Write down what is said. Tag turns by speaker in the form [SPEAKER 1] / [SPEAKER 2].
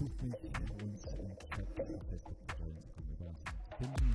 [SPEAKER 1] besucht mich und im Chat auf Facebook oder Instagram über